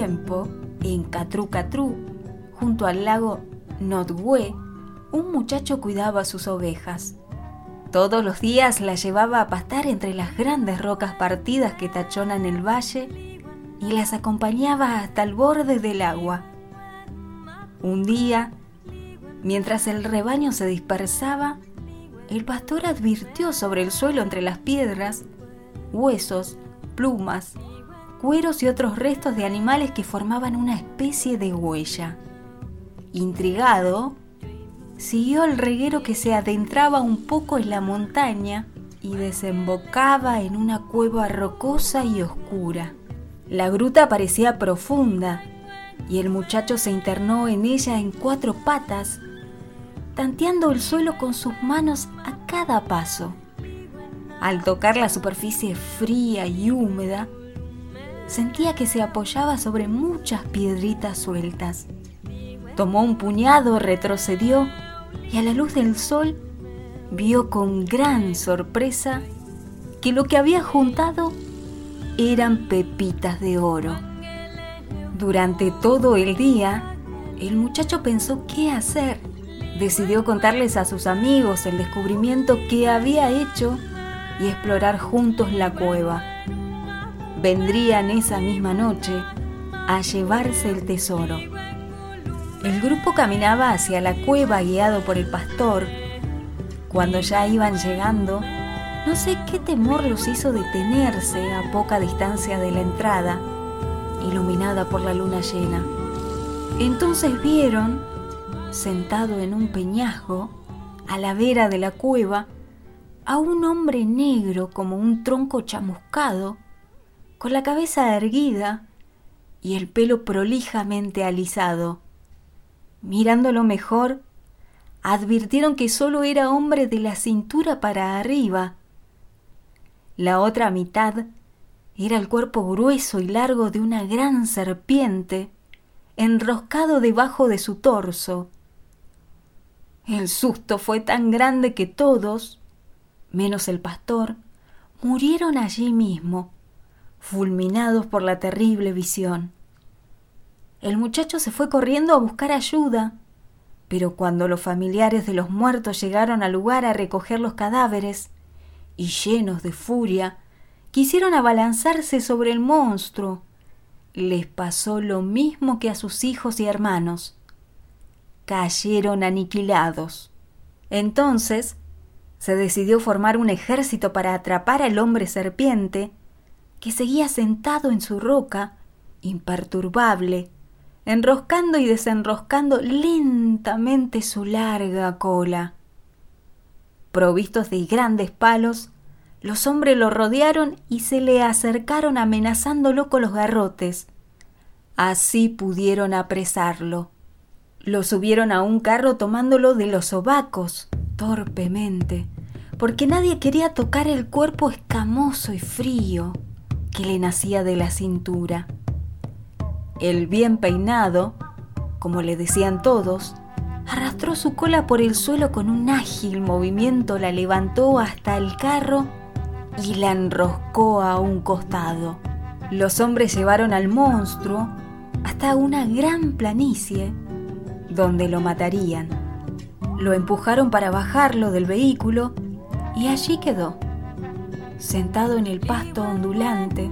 En Catru Catru, junto al lago Notwe, un muchacho cuidaba sus ovejas. Todos los días las llevaba a pastar entre las grandes rocas partidas que tachonan el valle y las acompañaba hasta el borde del agua. Un día, mientras el rebaño se dispersaba, el pastor advirtió sobre el suelo entre las piedras huesos, plumas, cueros y otros restos de animales que formaban una especie de huella. Intrigado, siguió al reguero que se adentraba un poco en la montaña y desembocaba en una cueva rocosa y oscura. La gruta parecía profunda y el muchacho se internó en ella en cuatro patas, tanteando el suelo con sus manos a cada paso. Al tocar la superficie fría y húmeda, sentía que se apoyaba sobre muchas piedritas sueltas. Tomó un puñado, retrocedió y a la luz del sol vio con gran sorpresa que lo que había juntado eran pepitas de oro. Durante todo el día, el muchacho pensó qué hacer. Decidió contarles a sus amigos el descubrimiento que había hecho y explorar juntos la cueva vendrían esa misma noche a llevarse el tesoro. El grupo caminaba hacia la cueva guiado por el pastor. Cuando ya iban llegando, no sé qué temor los hizo detenerse a poca distancia de la entrada, iluminada por la luna llena. Entonces vieron, sentado en un peñasco, a la vera de la cueva, a un hombre negro como un tronco chamuscado, con la cabeza erguida y el pelo prolijamente alisado. Mirándolo mejor, advirtieron que solo era hombre de la cintura para arriba. La otra mitad era el cuerpo grueso y largo de una gran serpiente, enroscado debajo de su torso. El susto fue tan grande que todos, menos el pastor, murieron allí mismo fulminados por la terrible visión. El muchacho se fue corriendo a buscar ayuda, pero cuando los familiares de los muertos llegaron al lugar a recoger los cadáveres, y llenos de furia, quisieron abalanzarse sobre el monstruo, les pasó lo mismo que a sus hijos y hermanos. Cayeron aniquilados. Entonces se decidió formar un ejército para atrapar al hombre serpiente que seguía sentado en su roca, imperturbable, enroscando y desenroscando lentamente su larga cola. Provistos de grandes palos, los hombres lo rodearon y se le acercaron amenazándolo con los garrotes. Así pudieron apresarlo. Lo subieron a un carro tomándolo de los sobacos, torpemente, porque nadie quería tocar el cuerpo escamoso y frío que le nacía de la cintura. El bien peinado, como le decían todos, arrastró su cola por el suelo con un ágil movimiento, la levantó hasta el carro y la enroscó a un costado. Los hombres llevaron al monstruo hasta una gran planicie donde lo matarían. Lo empujaron para bajarlo del vehículo y allí quedó sentado en el pasto ondulante,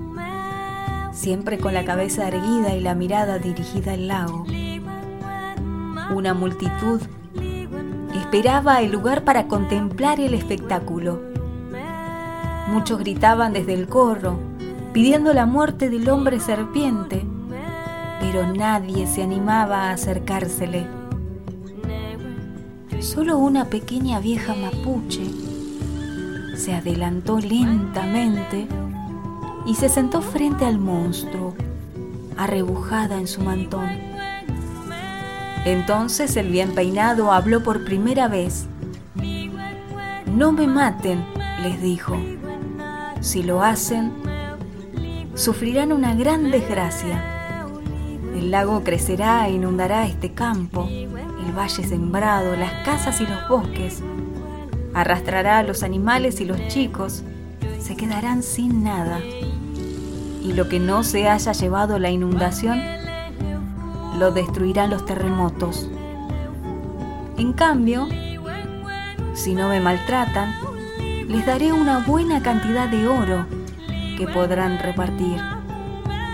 siempre con la cabeza erguida y la mirada dirigida al lago. Una multitud esperaba el lugar para contemplar el espectáculo. Muchos gritaban desde el corro, pidiendo la muerte del hombre serpiente, pero nadie se animaba a acercársele. Solo una pequeña vieja mapuche se adelantó lentamente y se sentó frente al monstruo, arrebujada en su mantón. Entonces el bien peinado habló por primera vez. No me maten, les dijo. Si lo hacen, sufrirán una gran desgracia. El lago crecerá e inundará este campo el valle sembrado, las casas y los bosques. Arrastrará a los animales y los chicos se quedarán sin nada. Y lo que no se haya llevado la inundación, lo destruirán los terremotos. En cambio, si no me maltratan, les daré una buena cantidad de oro que podrán repartir.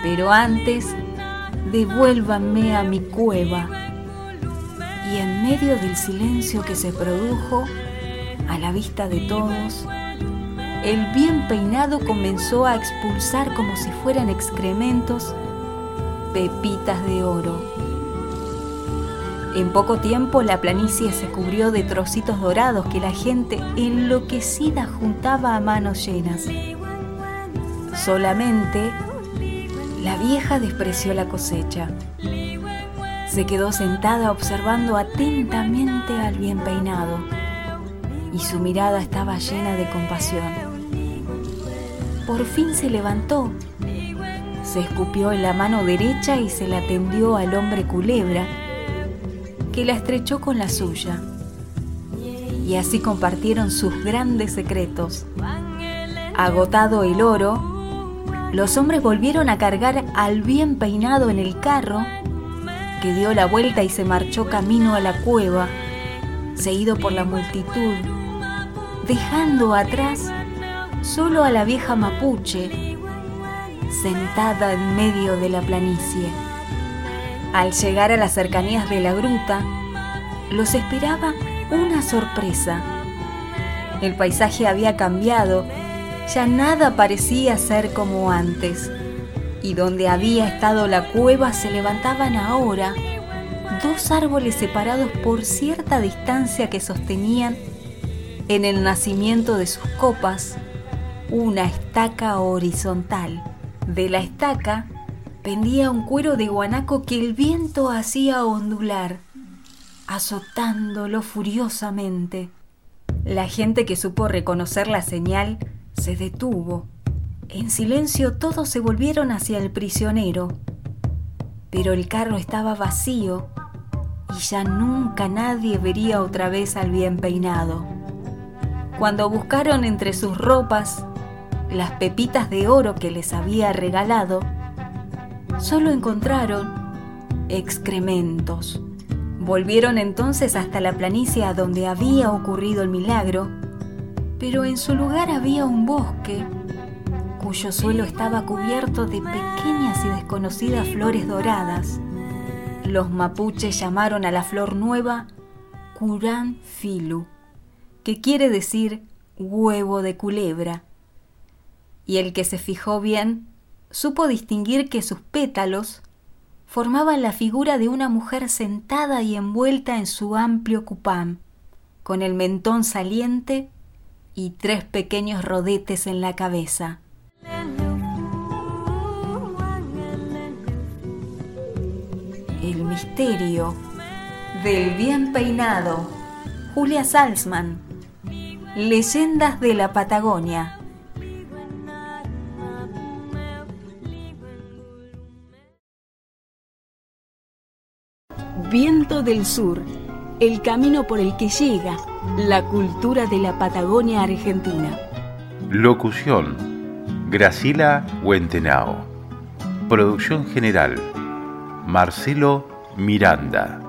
Pero antes, devuélvanme a mi cueva y en medio del silencio que se produjo, a la vista de todos, el bien peinado comenzó a expulsar como si fueran excrementos pepitas de oro. En poco tiempo la planicie se cubrió de trocitos dorados que la gente enloquecida juntaba a manos llenas. Solamente la vieja despreció la cosecha. Se quedó sentada observando atentamente al bien peinado y su mirada estaba llena de compasión. Por fin se levantó, se escupió en la mano derecha y se la tendió al hombre culebra, que la estrechó con la suya. Y así compartieron sus grandes secretos. Agotado el oro, los hombres volvieron a cargar al bien peinado en el carro que dio la vuelta y se marchó camino a la cueva, seguido por la multitud, dejando atrás solo a la vieja mapuche, sentada en medio de la planicie. Al llegar a las cercanías de la gruta, los esperaba una sorpresa. El paisaje había cambiado, ya nada parecía ser como antes y donde había estado la cueva se levantaban ahora dos árboles separados por cierta distancia que sostenían en el nacimiento de sus copas una estaca horizontal. De la estaca pendía un cuero de guanaco que el viento hacía ondular, azotándolo furiosamente. La gente que supo reconocer la señal se detuvo en silencio todos se volvieron hacia el prisionero, pero el carro estaba vacío y ya nunca nadie vería otra vez al bien peinado. Cuando buscaron entre sus ropas las pepitas de oro que les había regalado, solo encontraron excrementos. Volvieron entonces hasta la planicie donde había ocurrido el milagro, pero en su lugar había un bosque cuyo suelo estaba cubierto de pequeñas y desconocidas flores doradas. Los mapuches llamaron a la flor nueva Curan Filu, que quiere decir huevo de culebra. Y el que se fijó bien supo distinguir que sus pétalos formaban la figura de una mujer sentada y envuelta en su amplio cupán, con el mentón saliente y tres pequeños rodetes en la cabeza. El misterio del bien peinado. Julia Salzman. Leyendas de la Patagonia. Viento del Sur. El camino por el que llega la cultura de la Patagonia Argentina. Locución Gracila Huentenao. Producción general, Marcelo Miranda.